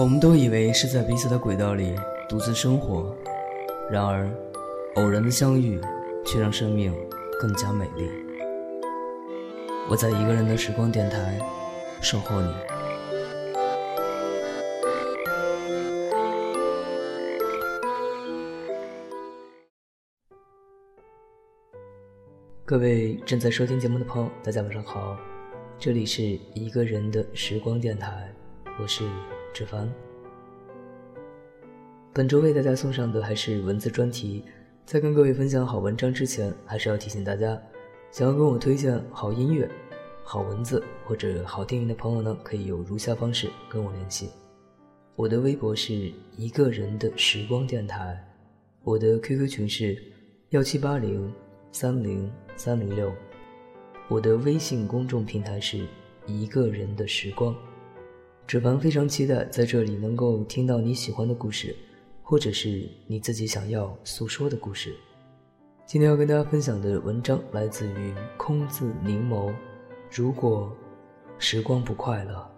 我们都以为是在彼此的轨道里独自生活，然而，偶然的相遇却让生命更加美丽。我在一个人的时光电台守候你。各位正在收听节目的朋友，大家晚上好，这里是一个人的时光电台，我是。志凡，本周为大家送上的还是文字专题。在跟各位分享好文章之前，还是要提醒大家，想要跟我推荐好音乐、好文字或者好电影的朋友呢，可以有如下方式跟我联系：我的微博是一个人的时光电台，我的 QQ 群是幺七八零三零三零六，我的微信公众平台是一个人的时光。纸凡非常期待在这里能够听到你喜欢的故事，或者是你自己想要诉说的故事。今天要跟大家分享的文章来自于空字凝眸。如果时光不快乐，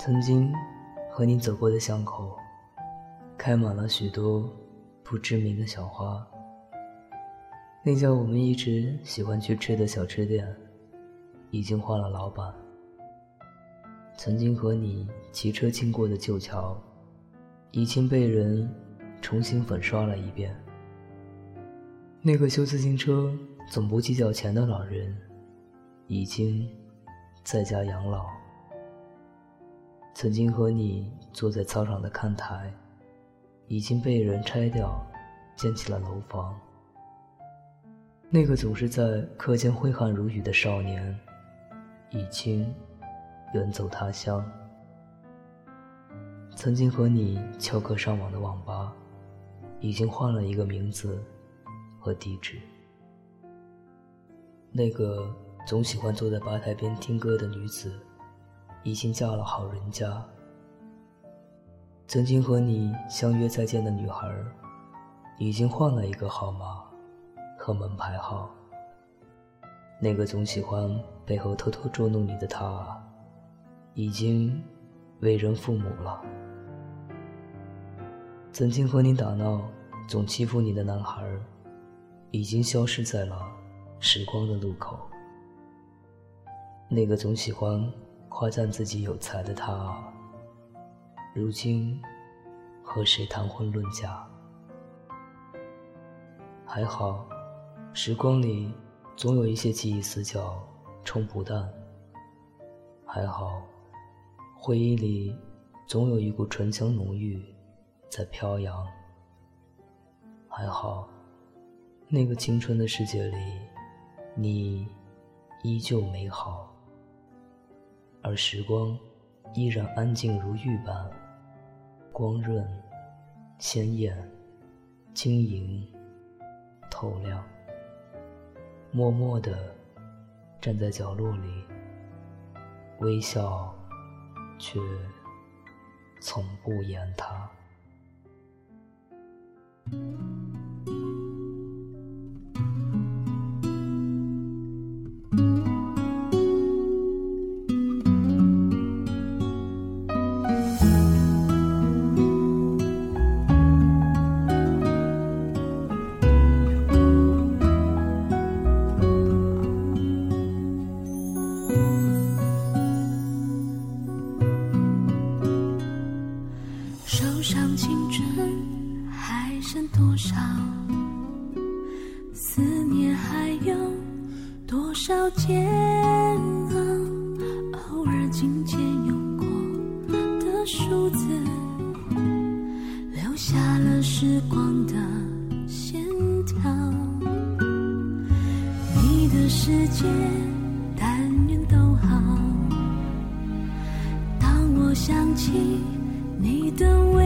曾经和你走过的巷口，开满了许多。不知名的小花，那家我们一直喜欢去吃的小吃店，已经换了老板。曾经和你骑车经过的旧桥，已经被人重新粉刷了一遍。那个修自行车总不计较钱的老人，已经在家养老。曾经和你坐在操场的看台。已经被人拆掉，建起了楼房。那个总是在课间挥汗如雨的少年，已经远走他乡。曾经和你翘课上网的网吧，已经换了一个名字和地址。那个总喜欢坐在吧台边听歌的女子，已经嫁了好人家。曾经和你相约再见的女孩，已经换了一个号码和门牌号。那个总喜欢背后偷偷捉弄你的他，已经为人父母了。曾经和你打闹、总欺负你的男孩，已经消失在了时光的路口。那个总喜欢夸赞自己有才的他。如今，和谁谈婚论嫁？还好，时光里总有一些记忆死角冲不淡。还好，回忆里总有一股醇香浓郁在飘扬。还好，那个青春的世界里，你依旧美好，而时光依然安静如玉般。光润、鲜艳、晶莹、透亮，默默地站在角落里，微笑，却从不言他。煎熬，偶尔琴键用过的数字，留下了时光的线条。你的世界，但愿都好。当我想起你的微。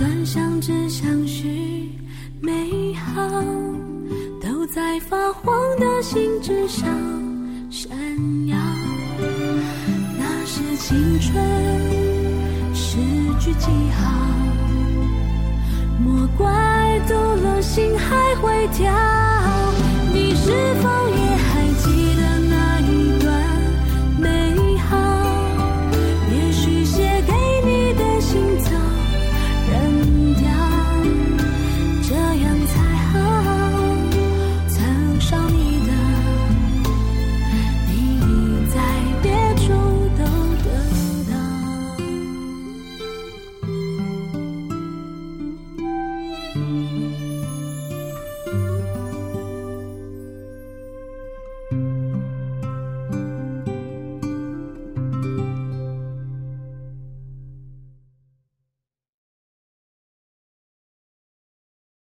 的那段相知相许美好，都在发黄的信纸上闪耀。那是青春诗句记号。莫怪读了心还会跳，